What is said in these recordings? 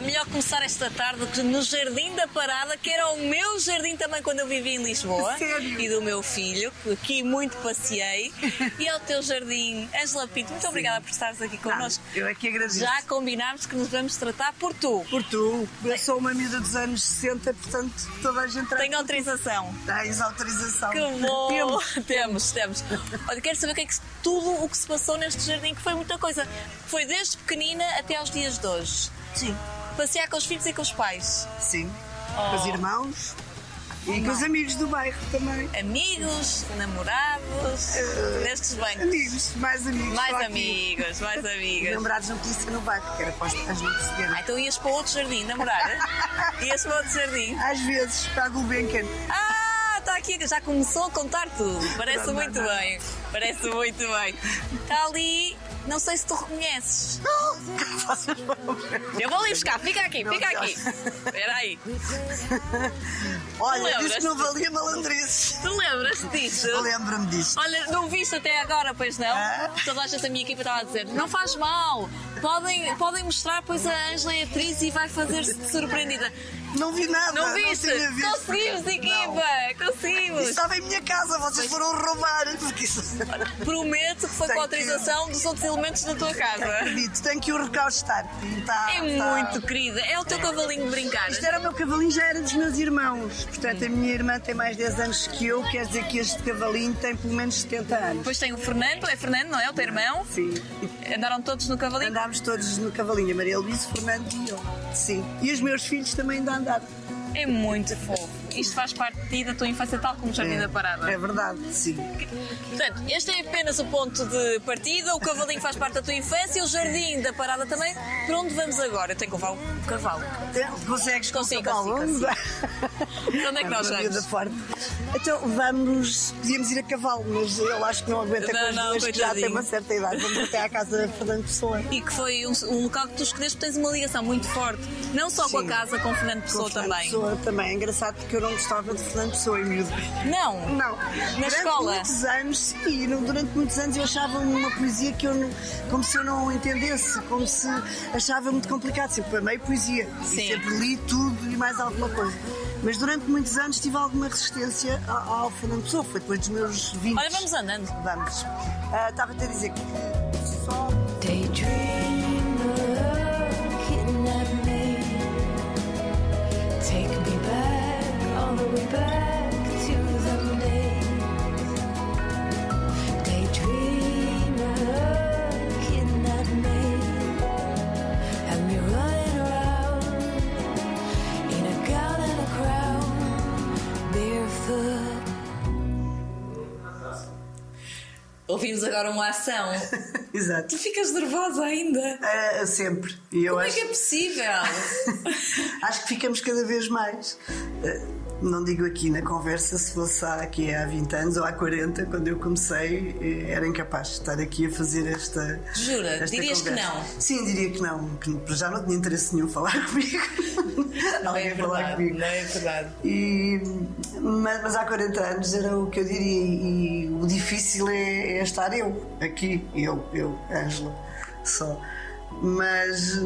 Pá, melhor começar esta tarde no Jardim da Parada, que era o meu jardim também quando eu vivia em Lisboa. Sério? E do meu filho, que aqui muito passeei. e ao teu jardim, Angela Pinto, muito obrigada por estares aqui connosco. Eu é que agradeço. Já combinámos que nos vamos tratar por tu. Por tu, eu sou uma miúda dos anos 60, portanto toda a gente Tenho autorização. Tens autorização. Que bom! Temos. temos, temos. Olha, quero saber o que é que tudo o que se passou neste jardim, que foi muita coisa. Foi desde pequenina até aos dias de hoje. Sim, Passear com os filhos e com os pais. sim. Oh. Com os irmãos e com os amigos do bairro também. Amigos, namorados. Destes bem. Amigos, mais amigos. Mais amigos, mais amigas. Namorados não podia ser no bairro, que era para não perceberem. Ah, então ias para outro jardim namorar? ias para outro jardim? Às vezes, para a Gulbenkian. Ah, está aqui, já começou a contar tudo. Parece não, muito não. bem. Parece muito bem. Está ali, não sei se tu reconheces. Eu vou ali buscar, fica aqui, fica aqui. Espera aí. Olha, disse que não valia malandrices. Tu lembras disso? Lembro-me disto. Olha, não viste até agora, pois não? Ah. Toda a gente da minha equipa estava a dizer: não faz mal, podem, podem mostrar, pois a Ângela é atriz e vai fazer-se surpreendida. Não vi nada. Não viste? visto. Conseguimos, Não. equipa! Conseguimos! Isso estava em minha casa, vocês foram roubar. Porque isso... Prometo que foi Tem com a que- autorização dos outros elementos da tua casa. Acredito, tenho que o recaustar. Está, É está- muito querida, é o teu cavalinho de brincar. Isto era o meu cavalinho, já era dos meus irmãos. Portanto, a minha irmã tem mais 10 anos que eu, quer dizer que este cavalinho tem pelo menos 70 anos. Depois tem o Fernando, é Fernando, não é? O teu irmão? Sim. Andaram todos no cavalinho? Andámos todos no cavalinho, a Maria Luísa, o Fernando e eu. Sim. E os meus filhos também ainda andaram. É muito fofo. Isto faz parte de ti, da tua infância, tal como o Jardim da Parada. É verdade, sim. Portanto, este é apenas o ponto de partida. O cavalinho faz parte da tua infância, o jardim da parada também. Para onde vamos agora? Eu tenho que levar o cavalo. Consegues Consigo, com cavalo? consigo, Para onde é que nós vamos? forte. Então vamos, podíamos ir a cavalo, mas eu acho que não aguenta Não, com as não, duas que já tem uma certa idade. Vamos até à casa de Fernando Pessoa. E que foi um, um local que tu escolheste porque tens uma ligação muito forte. Não só com a Sim. casa, com o Fernando Com Pessoa Fernando também. Pessoa também. É engraçado porque eu não gostava de Fernando Pessoa em miúdo. Não. Não. durante escola? muitos anos, sim, não- durante muitos anos eu achava uma poesia que eu não, como se eu não entendesse, como se achava muito complicado. Sempre amei poesia Sim. e sempre li tudo e mais alguma coisa. Mas durante muitos anos tive alguma resistência ao, ao Fernando Pessoa, foi depois dos meus 20. Olha, vamos andando. Vamos. Ah, Estava-te a dizer que Ouvimos agora uma ação. Exato. Tu ficas nervosa ainda. Ah, sempre. E eu Como é acho, que é possível? acho que ficamos cada vez mais. Ah, não digo aqui na conversa se fosse há, aqui há 20 anos ou há 40, quando eu comecei, eh, era incapaz de estar aqui a fazer esta. Jura? esta Dirias que conversa. não? Sim, diria que não. Que já não tinha interesse nenhum falar comigo. Alguém falar comigo. não é verdade. E, mas, mas há 40 anos era o que eu diria, e, e o difícil é, é estar eu aqui, eu, eu, Ângela, só. Mas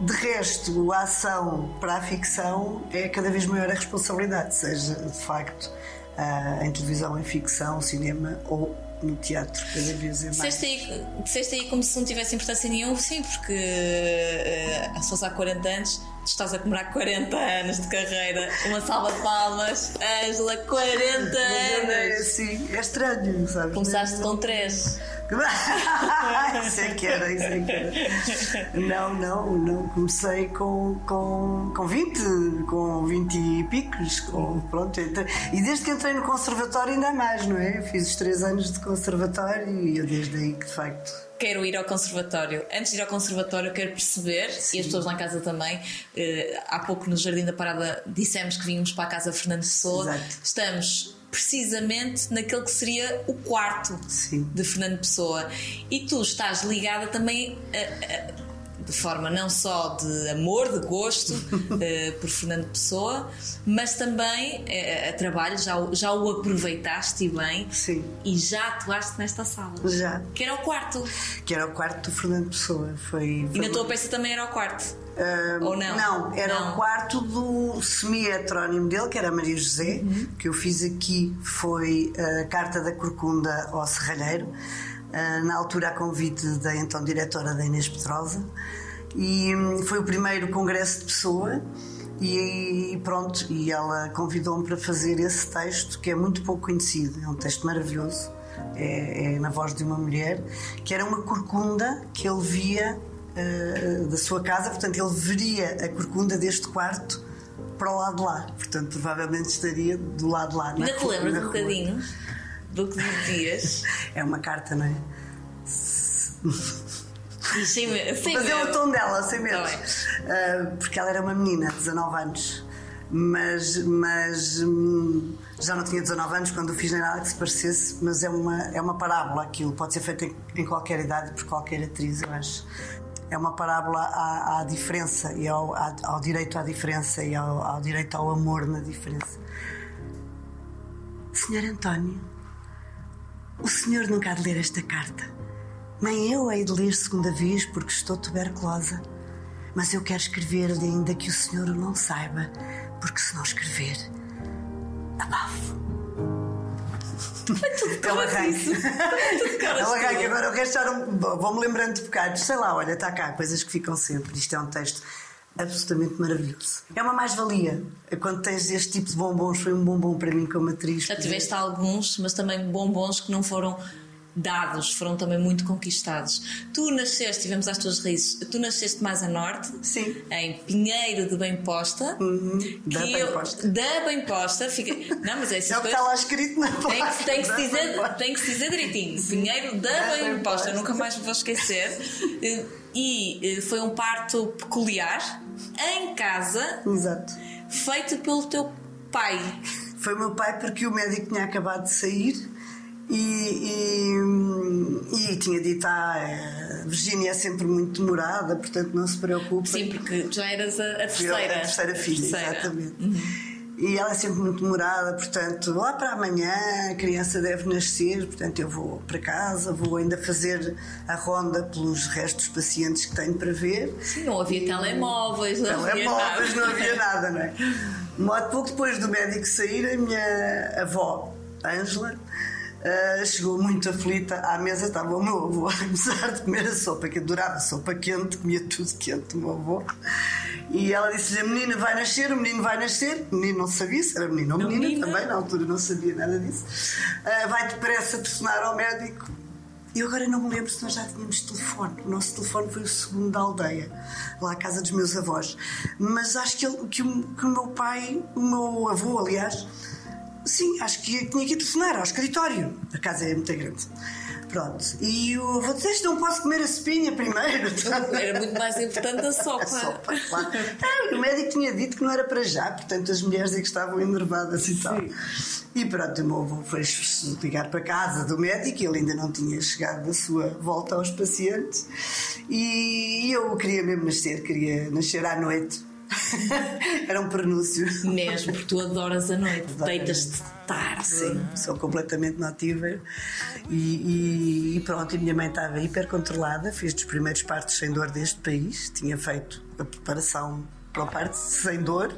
de resto, a ação para a ficção é cada vez maior a responsabilidade, seja de facto ah, em televisão, em ficção, cinema ou no teatro, cada vez é mais. Disseste aí, disseste aí como se não tivesse importância nenhuma, sim, porque eh, se fosse há 40 anos, estás a comemorar 40 anos de carreira. Uma salva de palmas, Ângela, 40 É, anos! sim, é estranho, sabes? Começaste com 3. isso é que era, isso é que era. Não, não, não. Comecei com, com, com 20, com 20 e picos. Com, pronto, e desde que entrei no conservatório, ainda mais, não é? Fiz os 3 anos de conservatório e eu desde aí que de facto. Quero ir ao conservatório. Antes de ir ao conservatório, quero perceber, e as pessoas lá em casa também, eh, há pouco no Jardim da Parada dissemos que vínhamos para a casa Fernando Pessoa. Exato. Estamos precisamente naquele que seria o quarto Sim. de Fernando Pessoa. E tu estás ligada também a- a- de forma não só de amor, de gosto eh, por Fernando Pessoa, mas também eh, a trabalho, já, o- já o aproveitaste e bem Sim. e já atuaste nesta sala. Já. Que era o quarto. Que era o quarto do Fernando Pessoa. Foi, E foi na tua peça também era o quarto. Ah, Ou não? Não, era Não. o quarto do semi-heterónimo dele, que era Maria José, Uhum. que eu fiz aqui, foi a Carta da Corcunda ao Serralheiro, na altura a convite da então diretora da Inês Petrosa, e hum, foi o primeiro congresso de pessoa. E pronto, e ela convidou-me para fazer esse texto que é muito pouco conhecido, é um texto maravilhoso, é, é na voz de uma mulher, que era uma corcunda que ele via eh, da sua casa, portanto ele veria a corcunda deste quarto para o lado de lá, portanto provavelmente estaria do lado de lá. na Ainda te lembras um bocadinho do que dizias? É uma carta, não é? Medo. Mas é o medo. tom dela, sem medo. Tá bem. Ah, porque ela era uma menina, 19 anos. Mas, mas hum, já não tinha 19 anos quando eu fiz nem nada que se parecesse, mas é uma, é uma parábola aquilo, pode ser feito em, em qualquer idade por qualquer atriz, eu acho. É uma parábola à, à diferença e ao, à- ao direito à diferença e ao, ao direito ao amor na diferença. Senhor António, o senhor nunca há de ler esta carta. Nem eu hei de ler segunda vez porque estou tuberculosa. Mas eu quero escrever-lhe ainda que o senhor o não saiba, porque se não escrever, abafo. É o arranque. É o arranque. Agora eu quero estar um... Vou-me lembrando de bocados. Sei lá, olha, está cá, coisas que ficam sempre. Isto é um texto absolutamente maravilhoso. É uma mais-valia. Quando tens este tipo de bombons, foi um bombom para mim como atriz. Já tiveste alguns, mas também bombons que não foram dados, foram também muito conquistados. Tu nasceste, tivemos às tuas raízes, tu nasceste mais a norte, Sim. em Pinheiro de Bem Posta. Uhum, da Bem eu- Posta. Da Bem Posta, fica. Não, mas é É essas o que está lá escrito na Tem placa. que, tem, que se dizer, tem que se dizer direitinho. Pinheiro da Da Bem Posta, Posta. nunca mais me vou esquecer. E foi um parto peculiar, em casa, Exato. feito pelo teu pai. Foi o meu pai porque o médico tinha acabado de sair e, e, e tinha dito: Ah, a Virgínia é sempre muito demorada, portanto não se preocupe. Sim, porque já eras a, a terceira. A terceira filha, Terceira. exatamente. E ela é sempre muito demorada, portanto, lá para amanhã a criança deve nascer, portanto eu vou para casa, vou ainda fazer a ronda pelos restos pacientes que tenho para ver. Sim, não havia telemóveis, não havia Telemóveis, nada. não havia nada, não é? Pouco depois do médico sair, a minha avó, Ângela, ah, chegou muito aflita à mesa, estava o meu avô a começar de comer a sopa, que adorava sopa quente, comia tudo quente, o meu avô. E ela disse-lhe: a menina vai nascer, o menino vai nascer. O menino não sabia se era menino ou menina, menina. também, na altura não sabia nada disso. Ah, vai depressa telefonar ao médico. E eu agora não me lembro se nós já tínhamos telefone. O nosso telefone foi o segundo da aldeia, lá à casa dos meus avós. Mas acho que, ele- que o, que o meu pai, o meu avô, aliás, sim, acho que tinha que ir telefonar ao escritório. A casa é muito grande. Pronto. E o disse: não posso comer a espinha primeiro. Era muito mais importante a sopa. A sopa, claro. Ah, o médico tinha dito que não era para já, portanto as mulheres é que estavam enervadas e tal. E pronto, o meu avô foi ligar para casa do médico, ele ainda não tinha chegado da sua volta aos pacientes. E eu queria mesmo nascer, queria nascer à noite. era um prenúncio. Mesmo, porque tu adoras a noite, a deitas-te tarde. Sim, sou completamente nativa e, e- e pronto, e minha mãe estava hiper controlada, fez dos primeiros partos sem dor deste país, tinha feito a preparação para o parto sem dor,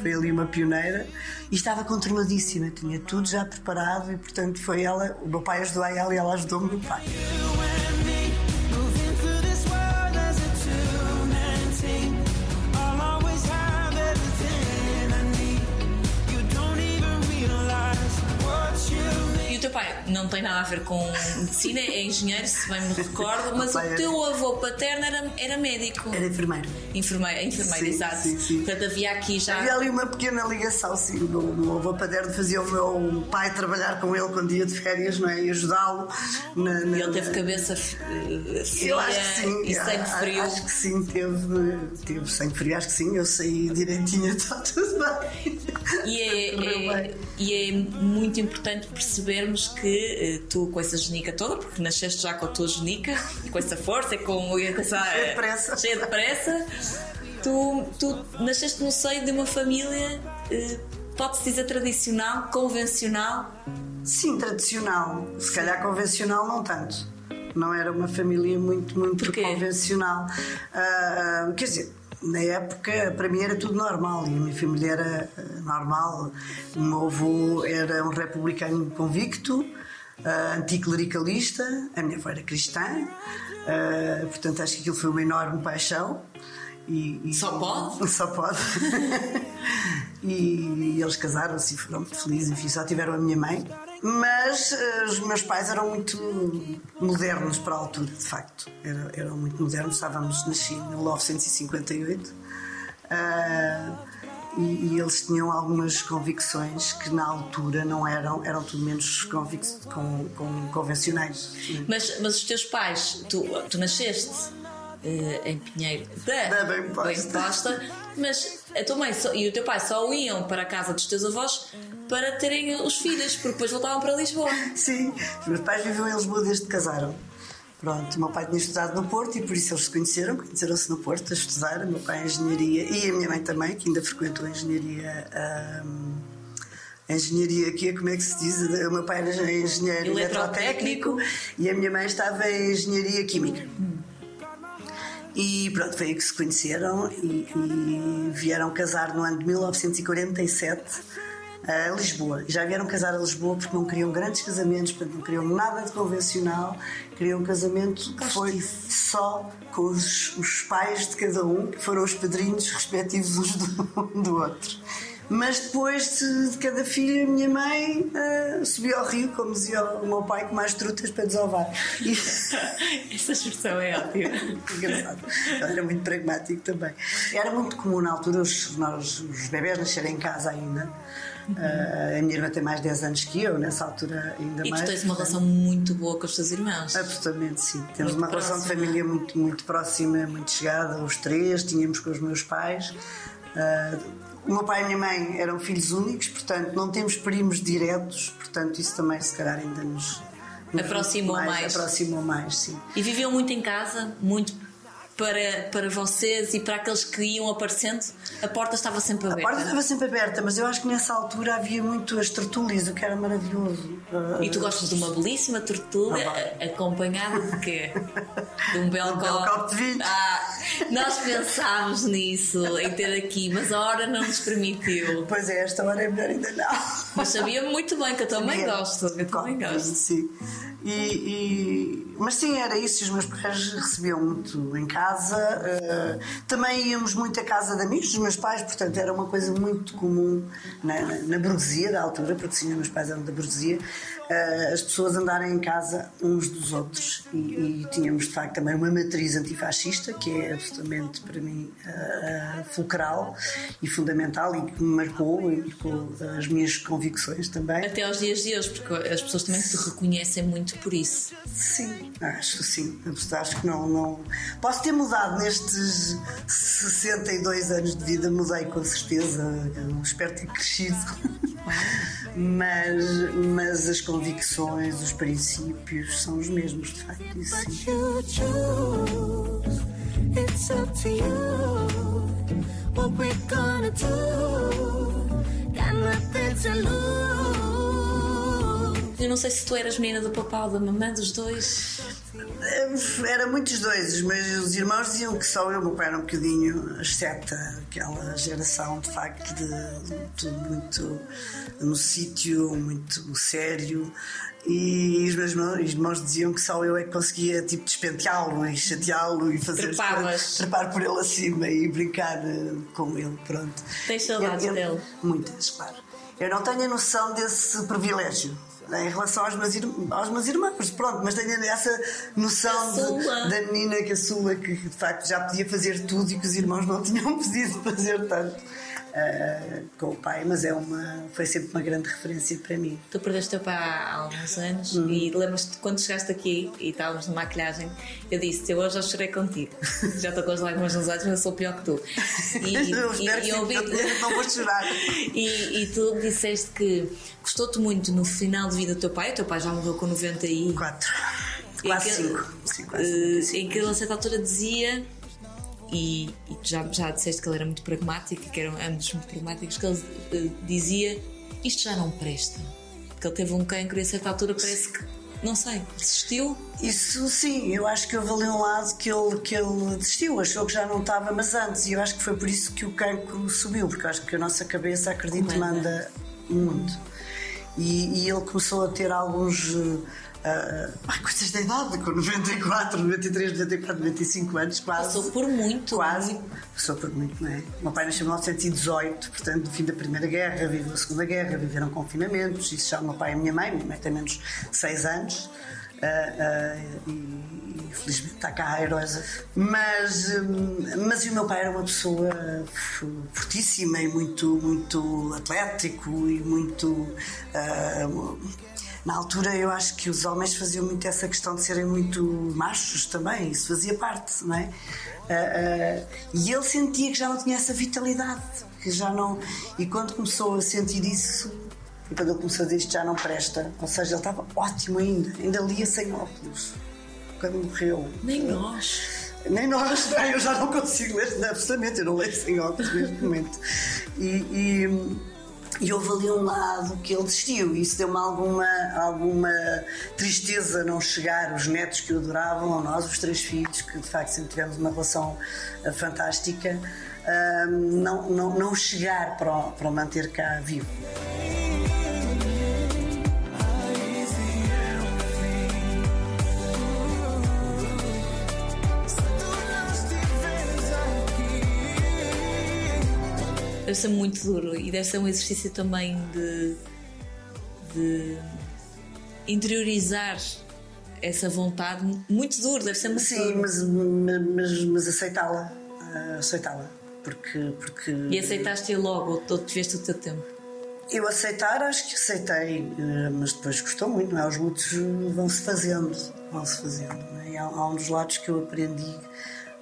foi ali uma pioneira e estava controladíssima, tinha tudo já preparado e portanto foi ela, o meu pai ajudou a ela e ela ajudou o meu pai. Teu pai não tem nada a ver com medicina, é engenheiro, se bem me recordo, mas o é- teu avô paterno era, era médico. Era enfermeiro. Enfermeiro, enfermeiro Sim, exato. sim, sim. Portanto, havia aqui já. Havia ali uma pequena ligação, sim. O meu, avô paterno fazia o meu pai trabalhar com ele quando ia de férias, não é? E ajudá-lo. na- na- E ele teve cabeça eh, fria Eu acho que sim. e sangue frio. Acho que sim, teve, teve sangue frio, acho que sim. Eu saí direitinho, está tudo bem. E é, é- bem. e é muito importante percebermos que que eh, tu, com essa genica toda, porque nasceste já com a tua genica e com essa força e com, com essa, Cheia de pressa. cheia de pressa, tu, tu nasceste no seio de uma família, eh, pode-se dizer tradicional, convencional. Sim, tradicional. Se calhar convencional não tanto. Não era uma família muito, muito Porquê? convencional. Ah, quer dizer, na época para mim era tudo normal e a minha família era ah, normal. O meu avô era um republicano convicto, ah, anticlericalista, a minha avó era cristã, ah, portanto acho que aquilo foi uma enorme paixão. E, e- Só pode? Só pode. e eles casaram-se e foram muito felizes, enfim, só tiveram a minha mãe. Mas eh, os meus pais eram muito modernos para a altura, de facto. Eram, eram muito modernos, estávamos na China em 1958. Ah, e, e eles tinham algumas convicções que na altura não eram, eram tudo menos convic com, com convencionais. Mas, mas os teus pais, tu, tu nasceste eh, em Pinheiro da, Da Bem Posta. Bem Posta, mas a tua mãe só- e o teu pai só iam para a casa dos teus avós para terem os filhos, porque depois voltavam para Lisboa. Sim, os meus pais viviam em Lisboa desde que casaram. Pronto, o meu pai tinha estudado no Porto e por isso eles se conheceram, conheceram-se no Porto a estudar. O meu pai em engenharia e a minha mãe também, que ainda frequentou a engenharia. ahm, a engenharia aqui, como é que se diz? O meu pai era engenheiro Eletrotécnico. eletrotécnico e a minha mãe estava em engenharia química. E pronto, foi aí que se conheceram e, e vieram casar no ano de 1947 a Lisboa. E já vieram casar a Lisboa porque não queriam grandes casamentos, portanto não queriam nada de convencional, queriam um casamento que foi só com os, os pais de cada um, que foram os padrinhos respectivos uns do, um do outro. Mas depois de, de cada filho, a minha mãe ah, subiu ao rio, como dizia o meu pai, com mais trutas para desovar. E... Essa expressão é ótima. Engraçado. Era muito pragmático também. Era muito comum na altura os, nós, os bebés nascerem em casa ainda. Ah, a minha irmã tem mais 10 anos que eu, nessa altura ainda E tu mais. tens uma relação muito boa com os teus irmãos. Absolutamente, sim. Temos Muito uma relação de próxima. família muito, muito próxima, muito chegada, os três, tínhamos com os meus pais. Ah, o meu pai e a minha mãe eram filhos únicos, portanto, não temos primos diretos, portanto, isso também, se calhar, ainda nos. nos Aproximou mais. Aproximou mais, sim. E viviam muito em casa, muito para, para vocês e para aqueles que iam aparecendo. A porta estava sempre A aberta. porta estava sempre aberta, mas eu acho que nessa altura havia muito as tertúlias, o que era maravilhoso. E tu gostas de uma belíssima tertúlia Ah, a- acompanhada de quê? De um belo um copo. de vinho. Ah, nós pensámos nisso, em ter aqui, mas a hora não nos permitiu. Pois é, esta hora é melhor ainda não. Mas sabia muito bem que eu também Sabia. gosto. Eu também gosto. Sim. E, e- mas sim, era isso. Os meus pais recebiam muito em casa. Eh, também íamos muito à casa de amigos dos meus pais, portanto era uma coisa muito comum na, na, na burguesia da altura, porque sim, meus pais eram da burguesia, eh, as pessoas andarem em casa uns dos outros. E, e tínhamos de facto também uma matriz antifascista, que é absolutamente para mim eh, fulcral e fundamental e que me marcou e marcou as minhas convicções também. Até aos dias de hoje, porque as pessoas também te reconhecem muito por isso. Sim, acho que sim. Acho que não, não. Posso ter mudado nestes 62 anos de vida, mudei com certeza. Eu espero ter crescido. Mas, mas as convicções, os princípios são os mesmos, de facto. Isso sim. What we're gonna do. Eu não sei se tu eras menina do papá ou da mamã, dos dois. Era muitos dois, mas os irmãos diziam que só eu, meu pai era um bocadinho excepta aquela geração de facto de, de tudo muito no sítio, muito sério. E os meus irmãos, os irmãos diziam que só eu é que conseguia tipo despenteá-lo e chateá-lo e fazer trepar por ele acima e brincar eh, com ele. Pronto. Tens saudades dele? Muitas, claro. Eu não tenho a noção desse privilégio. Em relação aos meus, aos meus irmãos, pronto, mas tenho essa noção de- da menina caçula que de facto já podia fazer tudo e que os irmãos não tinham podido fazer tanto. Ah, com o pai, mas é uma, foi sempre uma grande referência para mim. Tu perdeste teu pai há alguns anos Uhum. e lembras-te quando chegaste aqui e estávamos na maquilhagem, eu disse: Eu hoje já chorei contigo. já estou com as lágrimas nos olhos, mas eu sou pior que tu. E, Eu e- e ouvi- não vou chorar. e, e tu disseste que gostou-te muito no final de vida do teu pai. O teu pai já morreu com 90 e. Quase que- cinco. Sim, quase eh, cinco. em que ele a certa altura dizia. E, e já, já disseste que ele era muito pragmático, que eram ambos muito pragmáticos, que ele eh, dizia isto já não presta. Que ele teve um cancro e a certa altura parece que, não sei, desistiu. Isso sim, eu acho que houve ali um lado que ele, que ele desistiu, achou que já não estava, mas antes, e eu acho que foi por isso que o cancro subiu, porque eu acho que a nossa cabeça, acredito, Comanda. manda muito. E, e ele começou a ter alguns. Ah, coisas da idade, com 94, 93, 94, 95 anos, quase. Passou por muito. Quase. muito. Passou por muito, não é? O meu pai nasceu em 1918, portanto, no fim da Primeira Guerra, viveu a Segunda Guerra, viveram confinamentos, isso já o meu pai e a minha mãe, minha mãe tem menos 6 anos. ah, ah, e, e felizmente está cá airosa. Mas, hum, mas o meu pai era uma pessoa fortíssima e muito, muito atlético e muito. ah, na altura eu acho que os homens faziam muito essa questão de serem muito machos também, isso fazia parte, não é? Ah, ah, e ele sentia que já não tinha essa vitalidade, que já não. E quando começou a sentir isso, e quando ele começou a dizer isto já não presta, ou seja, ele estava ótimo ainda, ainda lia sem óculos, quando morreu. Nem nós. Nem nós, não, eu já não consigo ler, absolutamente, eu não leio sem óculos neste momento. E, e, e houve ali um lado que ele desistiu, e isso deu-me alguma, alguma tristeza não chegar, os netos que o adoravam, ou nós, os três filhos, que de facto sempre tivemos uma relação ah, fantástica, ah, não, não, não chegar para para o manter cá vivo. Deve ser muito duro e deve ser um exercício também de, de interiorizar essa vontade muito duro, deve ser muito Sim, duro. mas, mas, mas aceitá-la, ah, aceitá-la, porque, porque E aceitaste-a logo, ou tiveste o teu tempo? Eu aceitar, acho que aceitei, eh, mas depois custou muito, não é? Os lutos vão-se fazendo, vão-se fazendo. É? E há, há um dos lados que eu aprendi,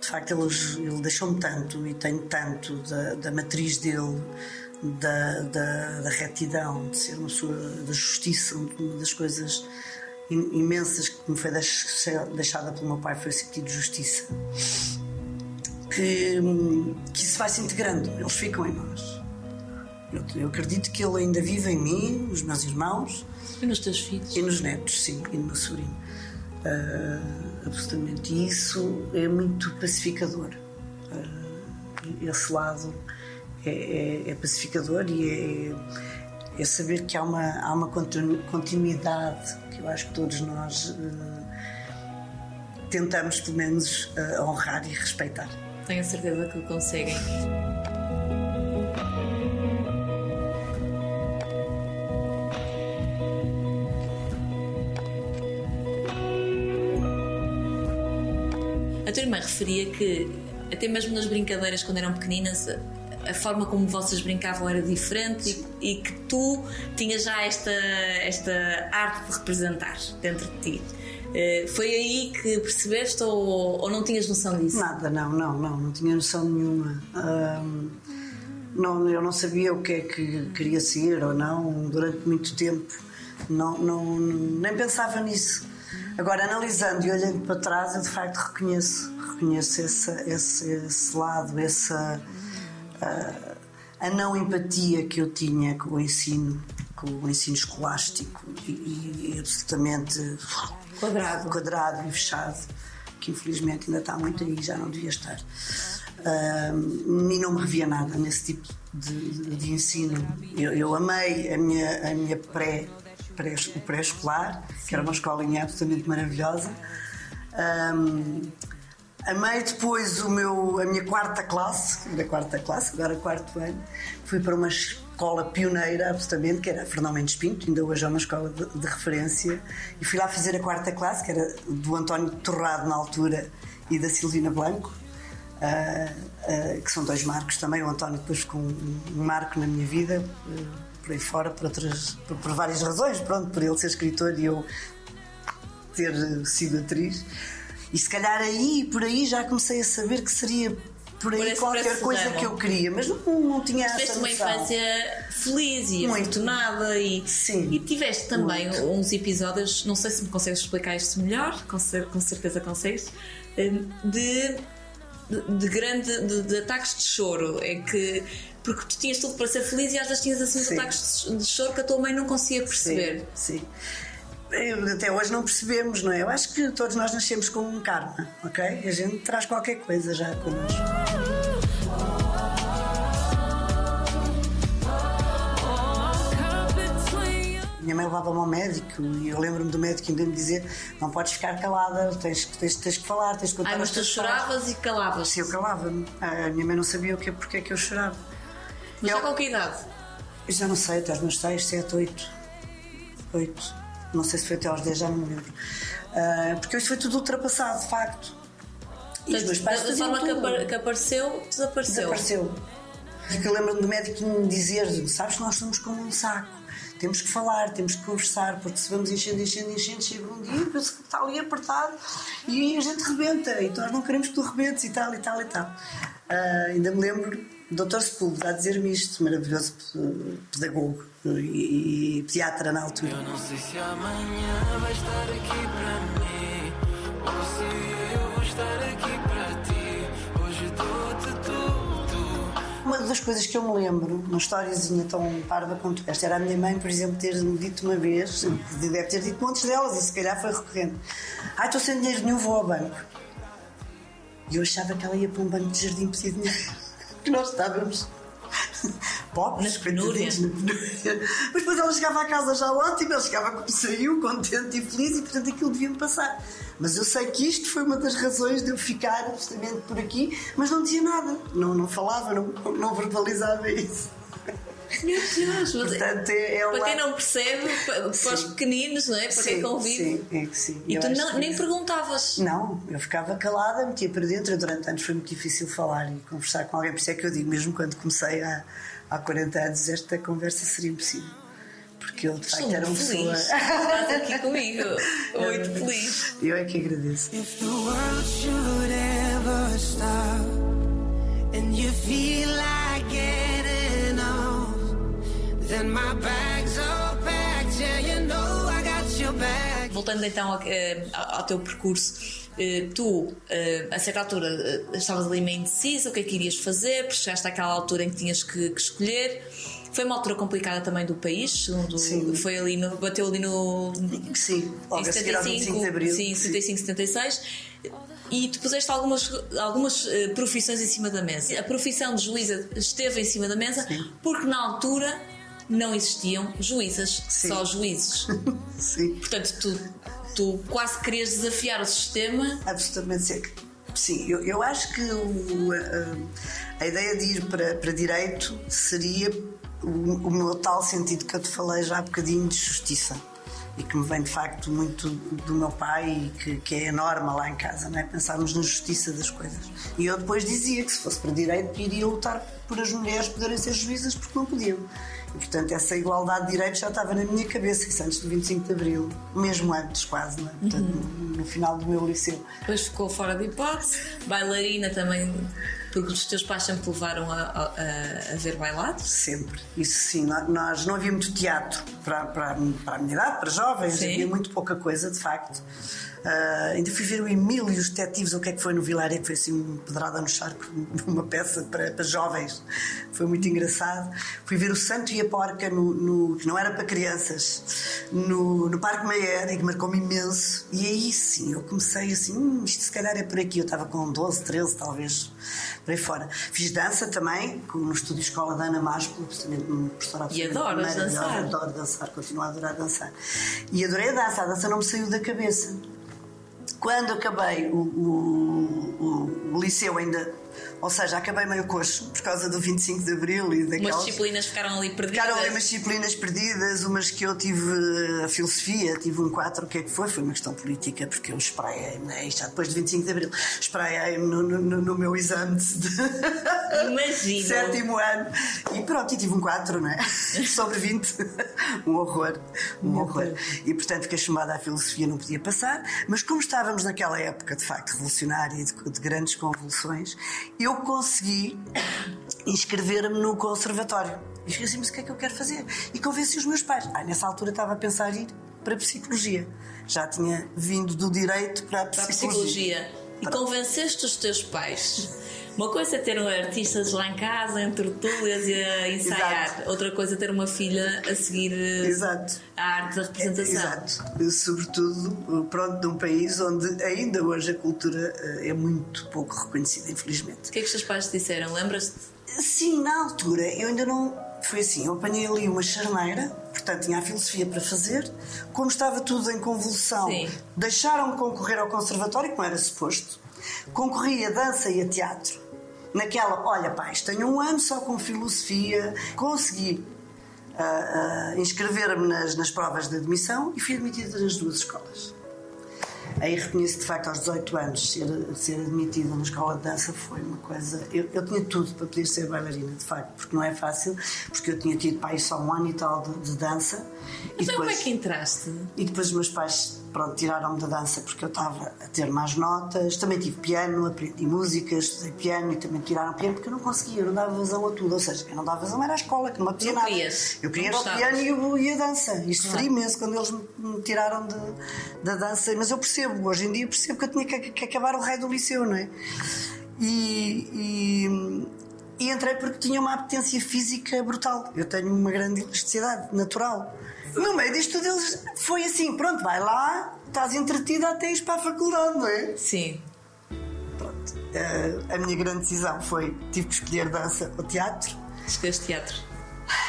de facto, ele, ele deixou-me tanto e tenho tanto da, da matriz dele, da, da, da retidão, de ser uma pessoa da justiça, uma das coisas im- imensas que me foi deix- deixada pelo meu pai foi o sentido de justiça. Que, que isso vai se integrando, eles ficam em nós. Eu, eu acredito que ele ainda vive em mim, nos meus irmãos E nos teus filhos? e nos netos, sim, e no meu sobrinho. Ah, absolutamente. E isso é muito pacificador. Ah, esse lado é, é- é pacificador e é, é saber que há uma, há uma continu- continuidade que eu acho que todos nós ah, tentamos, pelo menos, ah, honrar e respeitar. Tenho certeza que o conseguem. Referia que, até mesmo nas brincadeiras quando eram pequeninas, a- forma como vocês brincavam era diferente e, e que tu tinhas já esta, esta arte de representar dentro de ti. Eh, Foi aí que percebeste ou, ou não tinhas noção disso? Nada, não, não, não, não tinha noção nenhuma. Ahm, não, eu não sabia o que é que queria ser ou não durante muito tempo. Não, não, nem pensava nisso. Agora, analisando e olhando para trás, eu de facto reconheço, reconheço essa, esse, esse lado, essa ah, a não empatia que eu tinha com o ensino, com o ensino escolástico e, e absolutamente Quadrado. quadrado e fechado, que infelizmente ainda está muito aí, já não devia estar. Ahm, e não me revia nada nesse tipo de, de- de ensino. Eu, eu amei a minha, a minha pré, pré, o pré-escolar, que era uma escolinha absolutamente maravilhosa. Ahm, amei depois o meu, a minha quarta classe, da quarta classe, agora quarto ano, fui para uma escola pioneira, absolutamente, que era a Fernão Mendes Pinto, ainda hoje é uma escola de, de referência, e fui lá fazer a quarta classe, que era do António Torrado na altura e da Silvina Blanco. ah, ah, que são dois marcos também. O António depois ficou um, um marco na minha vida, ah, por aí fora, por, outras, por, por várias razões. Pronto, por ele ser escritor e eu ter eh, sido atriz. E se calhar aí, por aí, já comecei a saber que seria por aí qualquer coisa que eu queria, mas não, não tinha essa Tiveste uma infância feliz e Muito. afortunada e, Sim. e tiveste também uns episódios, não sei se me consegues explicar isto melhor, com, com certeza consegues, hum, de, de, de grande de, de ataques de choro. É que porque tu tinhas tudo para ser feliz e às vezes tinhas assim uns ataques de, choro que a tua mãe não conseguia perceber. Sim, sim. Eu- Até hoje não percebemos, não é? Eu acho que todos nós nascemos com um karma, ok? A gente traz qualquer coisa já connosco. Minha mãe levava-me ao médico e eu lembro-me do médico ainda me dizer: não podes ficar calada, tens, tens, tens que falar, tens que contar Ai, mas as tu tuas histórias." choravas e calavas. Sim, eu calava-me. A minha mãe não sabia o que, porque é que eu chorava. Mas já Eu- com que idade? Já não sei, até aos meus 6, 7, 8. 8. Não sei se foi até aos 10, já não me lembro. Ah, porque isso foi tudo ultrapassado, de facto. E os meus pais da forma que, que apareceu, desapareceu. Desapareceu. Porque eu lembro-me do médico me dizer: sabes que nós somos como um saco. Temos que falar, temos que conversar, porque se vamos enchendo, enchendo, enchendo, chega um dia que está ali apertado e a gente rebenta. E nós não queremos que tu rebentes e tal, e tal, e tal. Ah, ainda me lembro Dr. Sepúlveda a dizer-me isto, maravilhoso pedagogo e, e pediatra na altura. Eu não sei se amanhã vai estar aqui para mim. Ou se eu vou estar aqui para ti. Hoje dou-te tudo. Uma das coisas que eu me lembro, uma historiazinha tão parva quanto esta, era a minha mãe, por exemplo, ter-me dito uma vez, deve ter dito montes delas, e se calhar foi recorrente: Ai, estou sem dinheiro nenhum, vou ao banco. E eu achava que ela ia para um banco de jardim pedir dinheiro. Que nós estávamos pobres, Na penúria. coitadinhos, na penúria. Mas depois ela chegava à casa já ótima, ela chegava como saiu, contente e feliz, e portanto aquilo devia-me passar. Mas eu sei que isto foi uma das razões de eu ficar justamente por aqui, mas não dizia nada, não, não falava, não, não verbalizava isso. Meu Deus, mas Portanto, é, é para uma- quem não percebe, para, para os pequeninos, não é? Para quem Sim, convive. Sim, é que sim. E Eu tu não- que- nem perguntavas. Não, eu ficava calada, metia para dentro. Durante anos foi muito difícil falar e conversar com alguém. Por isso é que eu digo, mesmo quando comecei há, há 40 anos, esta conversa seria impossível. Porque eu, de facto, era uma feliz. pessoa. Estás aqui comigo. Muito feliz. Eu é que agradeço. If the world should ever stop and you feel like then my bag's all packed. Yeah, you know I got your back. Voltando então ao, eh, ao- teu percurso, eh, tu, eh, a certa altura, estavas ali meio indecisa, o que é que irias fazer, porque chegaste àquela altura em que tinhas que, que escolher. Foi uma altura complicada também do país, segundo Sim. foi ali no, bateu ali no Sim, logo em a seguir ao 25 de Abril. Sim, 75, 76. E tu puseste algumas, algumas profissões em cima da mesa. A profissão de juíza esteve em cima da mesa porque na altura não existiam juízas, Sim. só juízes. Sim. Portanto, tu, tu quase querias desafiar o sistema. Absolutamente seco. Sim, eu, eu acho que o- a, a ideia de ir para, para direito seria o, o meu tal sentido que eu te falei já há bocadinho de justiça e que me vem de facto muito do meu pai e que, que é enorme lá em casa, não é? Pensarmos na justiça das coisas. E eu depois dizia que se fosse para direito iria lutar por as mulheres poderem ser juízas porque não podiam. E portanto essa igualdade de direitos já estava na minha cabeça, isso antes do 25 de Abril, mesmo antes quase, não é? Portanto, no, no final do meu liceu. Depois ficou fora de hipótese. Bailarina também, porque os teus pais sempre te levaram a, a, a- ver bailados. Sempre, isso sim. nó- Nós não havia muito teatro para, para, para a minha idade, para jovens, Sim. havia muito pouca coisa, de facto. Ah, ainda fui ver o Emílio e os Detetives, o que é que foi no Vilária, que foi assim uma pedrada no charco, uma peça para, para jovens. Foi muito engraçado. Fui ver o Santo e a Porca, no, no- que não era para crianças, no, no Parque Meyer, e que marcou-me imenso. E aí sim, eu comecei assim, hum, isto se calhar é por aqui. Eu estava com 12, 13, talvez, por aí fora. Fiz dança também, no estúdio escola da Ana Másculo, absolutamente uma professora E adoras maravilhosa. dançar. Adoro dançar, continuo a adorar dançar. E adorei a dança, a dança não me saiu da cabeça. Quando acabei o, o- o- o liceu, ainda Ou seja, acabei meio coxo por causa do 25 de Abril e Umas daquelas. disciplinas ficaram ali perdidas. Ficaram ali umas disciplinas perdidas, umas que eu tive a filosofia, tive um 4, o que é que foi? Foi uma questão política, porque eu espraiei-me, né? Já depois de 25 de Abril, espraiei-me no, no- no meu exame de sétimo ano. E pronto, e tive um 4, não é? Sobre 20. Um horror. Um horror. E portanto fiquei chamada à filosofia, não podia passar, mas como estávamos naquela época de facto revolucionária e de, de grandes convulsões, eu consegui inscrever-me no conservatório. E mas o que é que eu quero fazer? E convenci os meus pais. Ah, nessa altura estava a pensar ir para a psicologia. Já tinha vindo do direito para a Para a psicologia. E convenceste os teus pais. Uma coisa é ter artistas lá em casa, em tertúlias e a ensaiar. Exato. Outra coisa é ter uma filha a seguir eh, Exato. a arte da representação. Exato. Sobretudo, pronto, num país onde ainda hoje a cultura eh, é muito pouco reconhecida, infelizmente. O que é que os teus pais te disseram? Lembras-te? Sim, na altura eu ainda não. Foi assim, eu apanhei ali uma charneira, portanto tinha a filosofia para fazer. Como estava tudo em convulsão, deixaram-me concorrer ao conservatório, como era suposto. Concorri a dança e a teatro. Naquela, olha, pais, tenho um ano só com filosofia, consegui ah, ah, inscrever-me nas, nas provas de admissão e fui admitida nas duas escolas. Aí reconheço de facto, aos 18 anos, ser, ser admitida na escola de dança foi uma coisa. Eu, eu tinha tudo para poder ser bailarina, de facto, porque não é fácil, porque eu tinha tido pai só um ano e tal de, de dança. E Então como é depois, que entraste? e depois os meus pais, pronto, tiraram-me da dança porque eu estava a ter más notas. Também tive piano, aprendi música, estudei piano e também tiraram piano porque eu não conseguia, eu não dava vazão a tudo. Ou seja, eu não dava vazão, era a escola, que não me apetecia nada. querias, Eu queria o piano e, o- e a dança. Isto sofri imenso quando eles me, me tiraram de- da dança. Mas eu percebo, hoje em dia percebo que eu tinha que, que acabar o raio do liceu, não é? E, e, e entrei porque tinha uma apetência física brutal. Eu tenho uma grande elasticidade natural. No meio disto tudo, eles foi assim: pronto, vai lá, estás entretida até ires para a faculdade, não é? Sim. Pronto. Eh, a minha grande decisão foi: tive que escolher dança ou teatro. Escolheste teatro.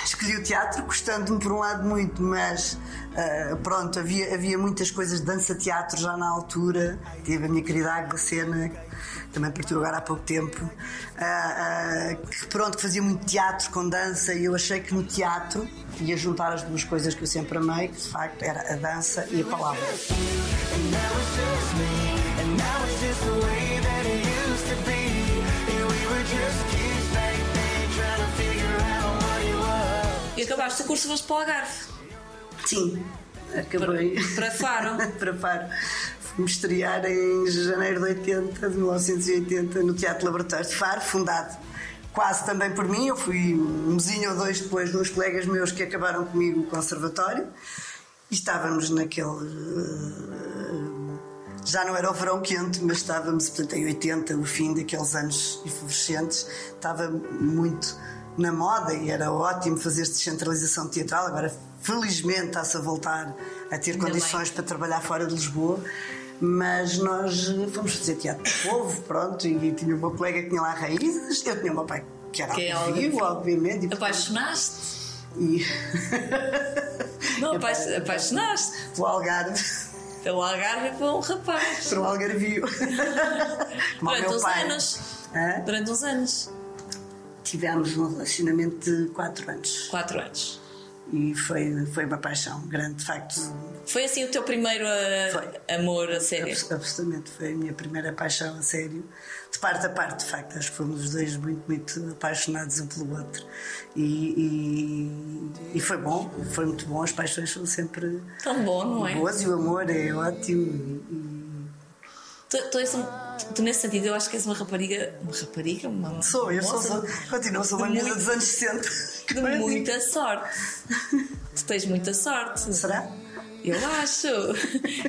Escolhi o teatro, gostando-me por um lado muito, mas ah, pronto, havia, havia muitas coisas de dança-teatro já na altura. Tive a minha querida Águeda Sena, também partiu agora há pouco tempo, ah, ah, que pronto, que fazia muito teatro com dança e eu achei que no teatro ia juntar as duas coisas que eu sempre amei, que de facto era a dança e a palavra. E acabaste o curso, foste para o Algarve. Sim, acabei. Para Faro. para Faro. Fui-me estrear em janeiro de 80, de 1980, no Teatro Laboratório de Faro, fundado quase também por mim. Eu fui um mesinho ou dois depois de uns colegas meus que acabaram comigo o conservatório. E estávamos naquele. eh, Já não era o verão quente, mas estávamos, portanto, em 80, o fim daqueles anos efervescentes, estava muito na moda e era ótimo fazer descentralização teatral. Agora, felizmente, está-se a voltar a ter Ainda condições para trabalhar fora de Lisboa. Mas nós fomos fazer teatro de povo, pronto, e tinha meu colega que tinha lá raízes, eu tinha o meu pai que era Que é ao vivo, obviamente. e, Apaixonaste? E Não, apa- apaixonaste. o Algarve, Pelo Algarve e para um rapaz. para o Algarvio. Durante uns pai. anos. Hã? Durante uns anos. Tivemos um relacionamento de 4 anos Quatro anos. E foi, foi uma paixão grande, de facto. Foi assim o teu primeiro Foi. amor a sério? Abs- Absolutamente, foi a minha primeira paixão a sério, de parte a parte, de facto. Acho que fomos os dois muito, muito apaixonados um pelo outro. E, e, e foi bom, foi muito bom. As paixões são sempre Tão bom, não é? boas e o amor é ótimo. E, Tu, tu, és um- tu, nesse sentido, eu acho que és uma rapariga. Uma rapariga? Uma, sou, eu sou, moça sou, continuo, sou uma muito- dos anos 60. De muita sorte. Tu tens muita sorte. Será? Eu acho.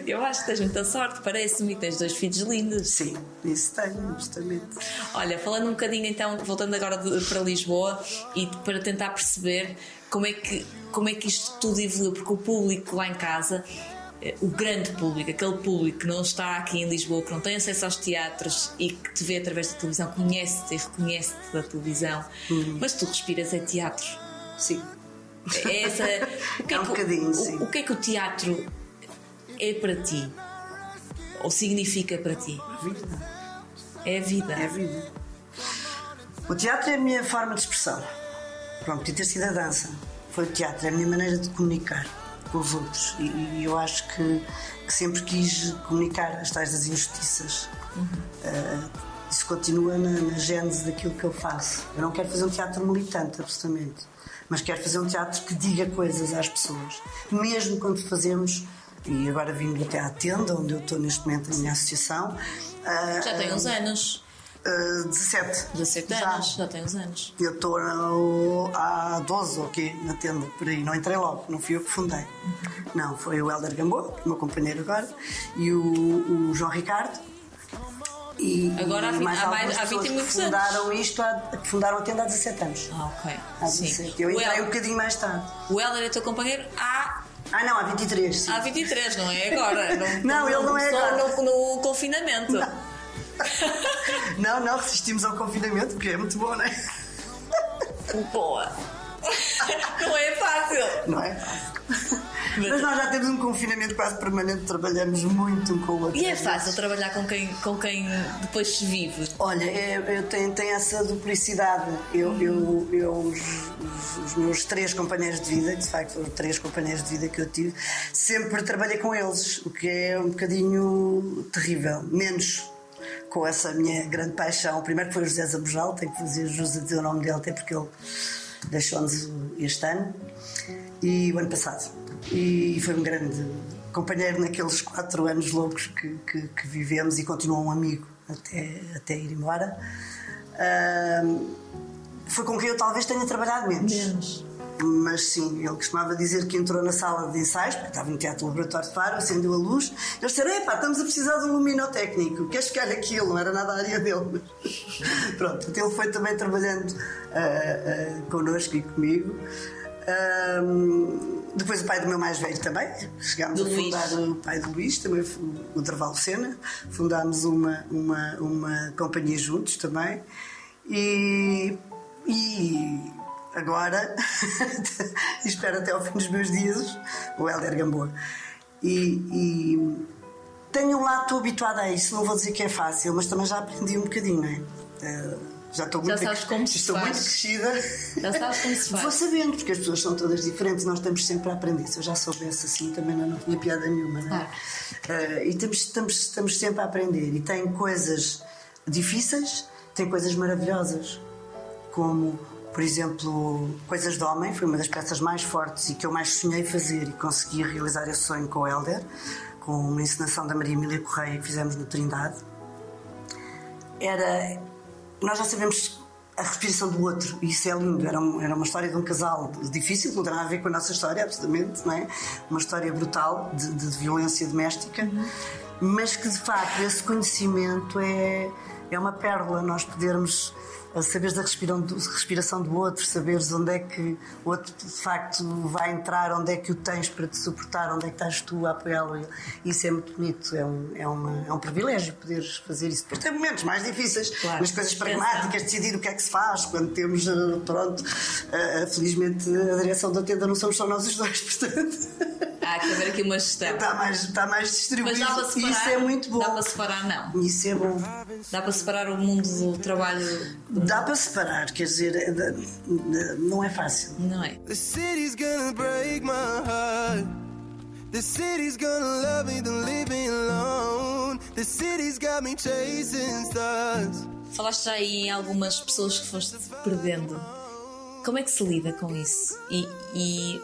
Eu acho que tens muita sorte, parece-me. Tens dois filhos lindos. Sim, isso tenho, justamente. Olha, falando um bocadinho então, voltando agora de- para Lisboa e para tentar perceber como é que, como é que isto tudo evoluiu, porque o público lá em casa, o grande público, aquele público que não está aqui em Lisboa, que não tem acesso aos teatros e que te vê através da televisão, conhece-te e reconhece-te da televisão, mas tu respiras em teatro. Sim. É essa, o que É um que o- bocadinho, o- sim. o que é que o teatro é para ti? Ou significa para ti? Vida. É a vida. É a vida. O teatro é a minha forma de expressão. Pronto, podia ter sido a dança. Foi o teatro, é a minha maneira de comunicar com os outros. E, e eu acho que, que sempre quis comunicar as tais das injustiças. Ah, isso continua na, na gênese daquilo que eu faço. Eu não quero fazer um teatro militante, absolutamente. Mas quero fazer um teatro que diga coisas às pessoas. Mesmo quando fazemos, e agora vindo até à tenda, onde eu estou neste momento na minha associação. ah, Já tem uns anos. Ah, 17. 17 Já. anos, já tem uns anos. Eu estou no- há 12 ou quê, na tenda, por aí. Não entrei logo, não fui eu que fundei. Não, foi o Helder Gamboa, o meu companheiro agora, e o, o João Ricardo. E, Agora há e mais há mais- há 20 e muitos fundaram isto, há, fundaram a tenda há 17 anos. Ah, ok. Há Sim. 17. Eu O entrei El- um bocadinho mais tarde. O Helder é teu companheiro há, Ah, não, há 23. Sim. há 23, não é agora? Não, ele não é agora. No, no confinamento. Não, não, resistimos ao confinamento, porque é muito bom, não é? Boa. Não é fácil. Não é? Mas nós já temos um confinamento quase permanente, trabalhamos muito um com o outro. E é fácil trabalhar com quem, com quem depois se vive. Olha, é- eu tenho, tenho essa duplicidade. Eu, eu, eu os, os- os meus três companheiros de vida, de facto foram três companheiros de vida que eu tive, sempre trabalhei com eles, o que é um bocadinho terrível. Menos com essa minha grande paixão. O primeiro foi o José Zabujal, tenho que fazer jus a dizer o nome dele, até porque ele deixou-nos este ano e o ano passado. E foi um grande companheiro naqueles quatro anos loucos que, que, que vivemos e continuou um amigo até, até ir embora. Ahm, foi com quem eu talvez tenha trabalhado menos. Menos. Mas sim, ele costumava dizer que entrou na sala de ensaios, porque estava no Teatro Laboratório de Faro, acendeu a luz. Eles disseram: Epá, estamos a precisar de um luminotécnico, queres ficar aquilo? Não era nada a área dele. Pronto, então ele foi também trabalhando ah, ah, connosco e comigo. Ahm, depois o pai do meu mais velho também. Chegámos Do a Luís. fundar o pai do Luís, também o Derval Sena. Fundámos uma, uma, uma companhia juntos também. E, e agora, espero até ao fim dos meus dias, o Helder Gamboa. E, e tenho um lado, estou habituada a isso, não vou dizer que é fácil, mas também já aprendi um bocadinho, não é? Eh, já estou muito, como se estou muito crescida. Já sabes como se Vou faz. sabendo, porque as pessoas são todas diferentes, nós estamos sempre a aprender. Se eu já soubesse assim, também não, não tinha piada nenhuma, não é? Eh, e estamos, estamos, estamos sempre a aprender. E tem coisas difíceis, tem coisas maravilhosas, como, por exemplo, Coisas de Homem, foi uma das peças mais fortes e que eu mais sonhei fazer e consegui realizar esse sonho com o Helder, com uma encenação da Maria Emília Correia que fizemos no Trindade era. Nós já sabemos a respiração do outro e isso é lindo. Era, um- era uma história de um casal difícil, não tem nada a ver com a nossa história, absolutamente, não é? Uma história brutal de, de- violência doméstica, mas que de facto esse conhecimento é, é uma pérola. Nós podermos saberes da respiração do outro, saberes onde é que o outro de facto vai entrar, onde é que o tens para te suportar, onde é que estás tu a apoiá-lo. Isso é muito bonito, é um, é, uma- é um privilégio poderes fazer isso. Depois tem momentos mais difíceis, Claro. nas coisas pragmáticas, decidir o que é que se faz, quando temos, eh, pronto, eh, felizmente a direção da tenda não somos só nós os dois, portanto Há que haver aqui uma gestão. está mais, está mais Mas distribuído dá para separar. isso é muito bom. Dá para separar, não. Isso é bom. Dá para separar o mundo do trabalho. Dá para separar, quer dizer, da- não é fácil. Não é? The city's gonna break my heart. The city's gonna love me, leave me alone. The city's got me chasing stars. Falaste já aí em algumas pessoas que foste perdendo. Como é que se lida com isso? E,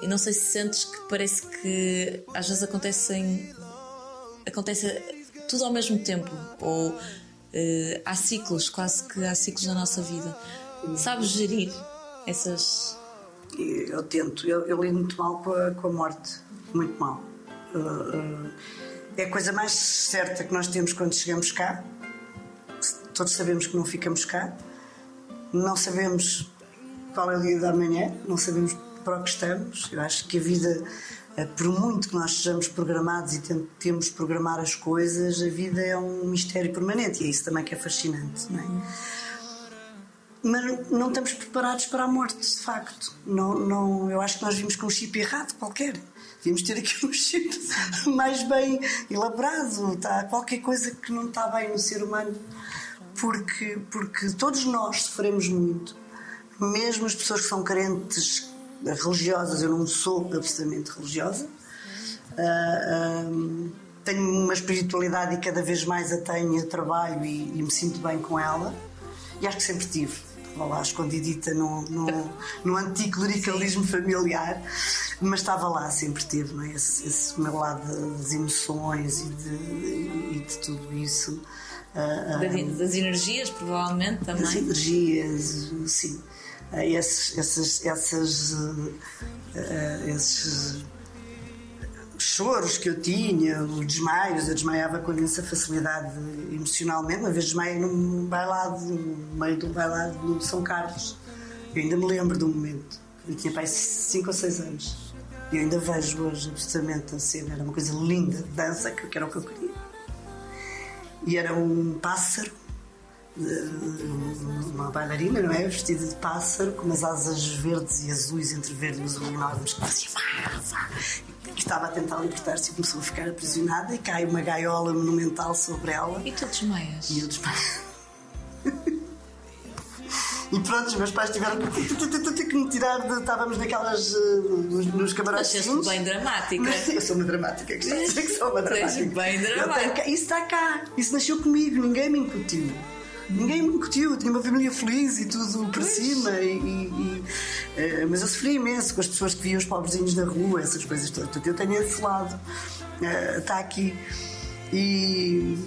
e não sei se sentes que parece que às vezes acontecem. acontece tudo ao mesmo tempo. Ou eh, há ciclos, quase que há ciclos na nossa vida. Sabes gerir essas. Eu tento, eu, eu lido muito mal com a, com a morte, muito mal. Uh, uh, é a coisa mais certa que nós temos quando chegamos cá. Todos sabemos que não ficamos cá, não sabemos qual é o dia da manhã, não sabemos para o que estamos. Eu acho que a vida, uh, por muito que nós sejamos programados e tentemos programar as coisas, a vida é um mistério permanente e é isso também que é fascinante, não é? mas não estamos preparados para a morte, de facto. Não, não, eu acho que nós vimos com um chip errado qualquer. Devíamos ter aqui um chip mais bem elaborado. Está qualquer coisa que não está bem no ser humano. porque, porque todos nós sofremos muito, mesmo as pessoas que são carentes religiosas, eu não sou absolutamente religiosa. Ah, ah, tenho uma espiritualidade e cada vez mais a tenho, a trabalho e, e me sinto bem com ela. E acho que sempre tive. Estava lá escondidita no, no, no anticlericalismo familiar, mas estava lá, sempre teve, não é? esse, esse meu lado das emoções e de, e de tudo isso. Ah, ah, Das, das energias, provavelmente das também. energias, sim. Ah, Esses, esses, essas, ah, ah, esses choros que eu tinha, os desmaios, eu desmaiava com imensa facilidade emocionalmente. Uma vez desmaiei num bailado, no meio de um bailado no São Carlos. Eu ainda me lembro do momento. Eu tinha pai 5 ou 6 anos. E eu ainda vejo hoje absolutamente a cena. Era uma coisa linda dança, que era o que eu queria. E era um pássaro uma bailarina, não é? Vestida de pássaro, com umas asas verdes e azuis, entre verde e azul enormes, que fazia vá, vá, que estava a tentar libertar-se e começou a ficar aprisionada e cai uma gaiola monumental sobre ela E tu desmaias. e eu desmaio. E pronto, os meus pais tiveram que me tirar de. Estávamos naquelas. eh, nos, nos camarotes. Achas-te bem dramática. Eu sou uma dramática, que está a dizer que sou uma dramática. bem dramática. tenho Isso está cá, isso nasceu comigo, ninguém me incutiu. Ninguém me incutiu, tinha uma família feliz e tudo para cima. E, e- e, eh, mas eu sofri imenso com as pessoas que viam os pobrezinhos na rua, essas coisas todas. Portanto, eu tenho esse lado, eh, está aqui. E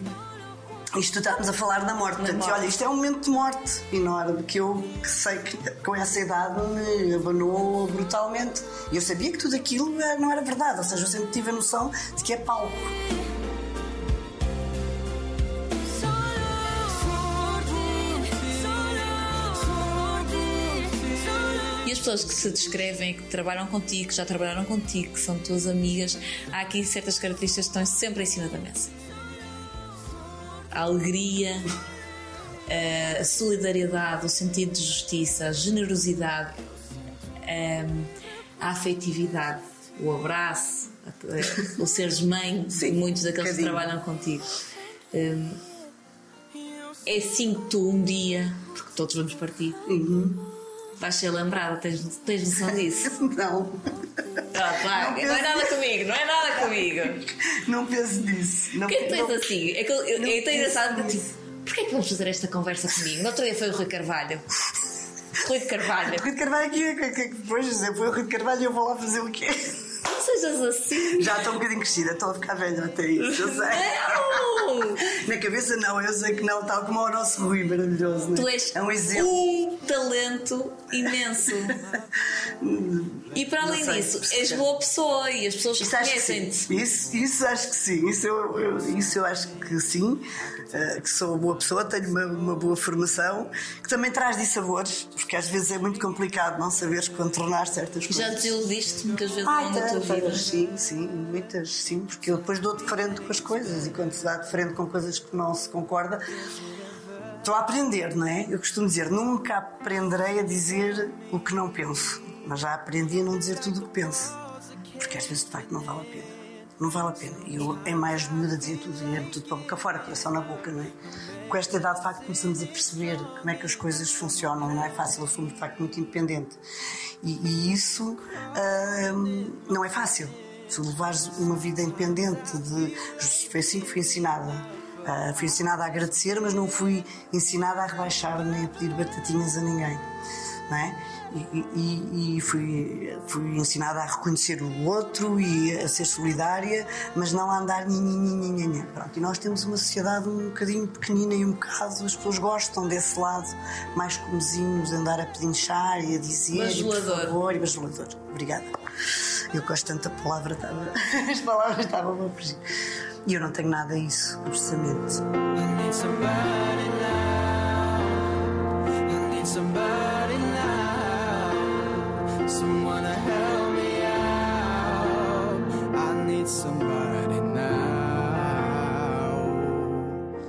isto estávamos a falar da morte. Portanto, morte. olha, isto é um momento de morte enorme que eu que sei que com essa idade me abanou brutalmente. E eu sabia que tudo aquilo eh, não era verdade, ou seja, eu sempre tive a noção de que é palco. Pessoas que se descrevem, que trabalham contigo, que já trabalharam contigo, que são tuas amigas, há aqui certas características que estão sempre em cima da mesa. A alegria, a solidariedade, o sentido de justiça, a generosidade, hum, a afetividade, o abraço, a- o seres mãe de Sim, muitos daqueles que trabalham contigo. Hum, é assim que tu um dia, porque todos vamos partir, vais ser lembrada, tens, tens noção disso? Não, Ah, pá, não, é nada comigo, não é nada comigo. não penso nisso. Não, Porquê que és não- assim? É que eu, eu, Não é engraçado que tipo, porquê que vamos fazer esta conversa comigo? No outro dia foi o Rui Carvalho. Rui Carvalho, Rui de Carvalho aqui, que, que, que depois dizer, foi o Rui de Carvalho e eu vou lá fazer o quê? não sejas assim. Já estou um bocadinho crescida, estou a ficar velha até isso, eu sei. Não! Na cabeça não, eu sei que não, tal como é o nosso Rui maravilhoso. Né? Tu és é um exemplo. um talento imenso. E para além disso, és boa pessoa e as pessoas reconhecem-te. Isso, isso acho que sim. Isso eu, eu- isso eu acho que sim. eh, que sou uma boa pessoa, tenho uma, uma boa formação, que também traz dissabores, porque às vezes é muito complicado não saberes contornar certas coisas. Já desiludiste muitas vezes Ai, da tua vida. sim, sim, muitas, sim, porque eu depois dou de frente com as coisas e quando se dá de frente com coisas que não se concorda, estou a aprender, não é? Eu costumo dizer, nunca aprenderei a dizer o que não penso, mas já aprendi a não dizer tudo o que penso, porque às vezes de facto não vale a pena. Não vale a pena. Eu, é mais miúda dizer tudo, é tudo para a boca fora, coração na boca, não é? Com esta idade, de facto, começamos a perceber como é que as coisas funcionam, não é fácil, eu sou de facto muito independente. E, e isso hum, não é fácil. Se levares uma vida independente, de, foi assim que fui ensinada. Ah, fui ensinada a agradecer, mas não fui ensinada a rebaixar nem a pedir batatinhas a ninguém. Não é? E, e- e fui, fui ensinada a reconhecer o outro e a ser solidária, mas não a andar nhanhanhanhanha. Pronto, e nós temos uma sociedade um bocadinho pequenina e um bocado, as pessoas gostam desse lado mais comezinhos, andar a pedinchar e a dizer. e por Bajulador. favor, e bajulador. Obrigada. Eu gosto tanto da palavra, estava- as palavras estavam a fugir. E eu não tenho nada disso, precisamente.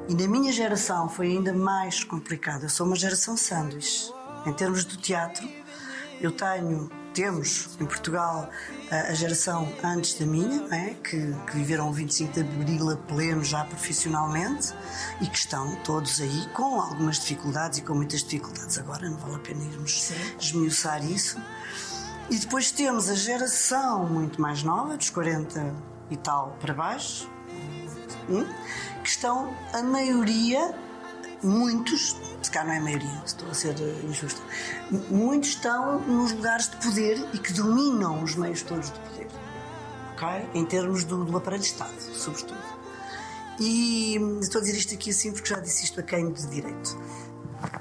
E na minha geração foi ainda mais complicado. Eu sou uma geração sanduíche. Em termos do teatro, eu tenho temos em Portugal a, geração antes da minha, é? que, que viveram o 25 de Abril a pleno já profissionalmente e que estão todos aí com algumas dificuldades e com muitas dificuldades agora, não vale a pena irmos esmiuçar isso. E depois temos a geração muito mais nova, dos 40 e tal para baixo, hum, que estão, a maioria, muitos, se cá não é a maioria, estou a ser injusta, muitos estão nos lugares de poder e que dominam os meios todos de poder, ok? Em termos do, do aparelho de Estado, sobretudo. E estou a dizer isto aqui assim porque já disse isto a quem de direito.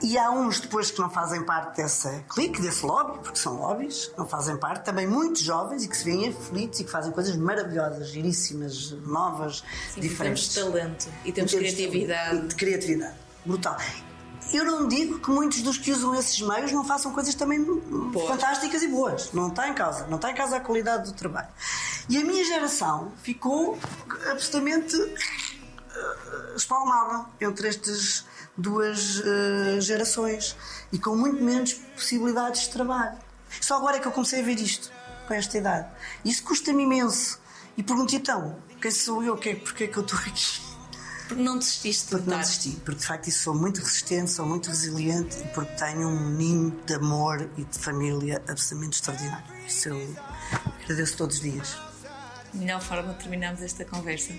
E há uns depois que não fazem parte dessa clique, desse lobby, porque são lobbies, não fazem parte, também muitos jovens e que se veem aflitos e que fazem coisas maravilhosas, giríssimas, novas, Sim, diferentes. Temos talento e temos Em termos de- criatividade. De criatividade. Brutal. Eu não digo que muitos dos que usam esses meios não façam coisas também Boas. fantásticas e boas. Não está em causa. Não está em causa a qualidade do trabalho. E a minha geração ficou absolutamente eh, espalmada entre estas duas eh, gerações e com muito menos possibilidades de trabalho. Só agora é que eu comecei a ver isto, com esta idade. Isso custa-me imenso. E pergunto então, quem sou eu? Que, porquê é que eu estou aqui? Porque não desististe de Porque não desisti, porque de facto sou muito resistente, sou muito resiliente e porque tenho um ninho de amor e de família absolutamente extraordinário. Isso eu agradeço todos os dias. Melhor forma de terminarmos esta conversa.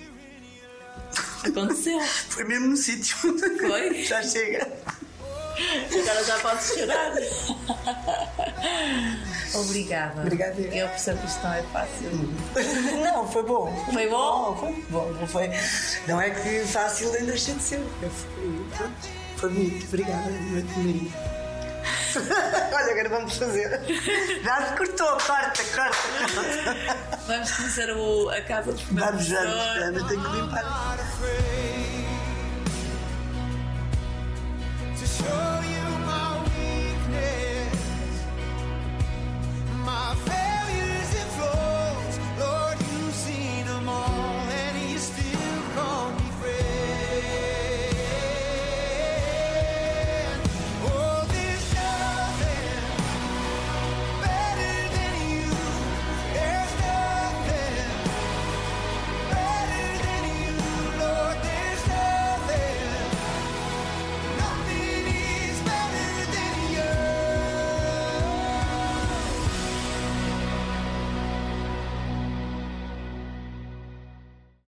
Aconteceu. Foi mesmo no sítio. Foi? Já chega. Agora já podes chorar. Obrigada. Obrigada. Eu percebo que isto não é fácil. Não, foi bom. Foi bom? Foi bom. Não, foi, não é que fácil ainda deixa de ser. Foi, foi bonito. Obrigada, Maria. Olha, agora vamos fazer. Já se cortou, corta, corta. Vamos conhecer o, a casa dos Vamos, vamos, vamos, tenho que limpar.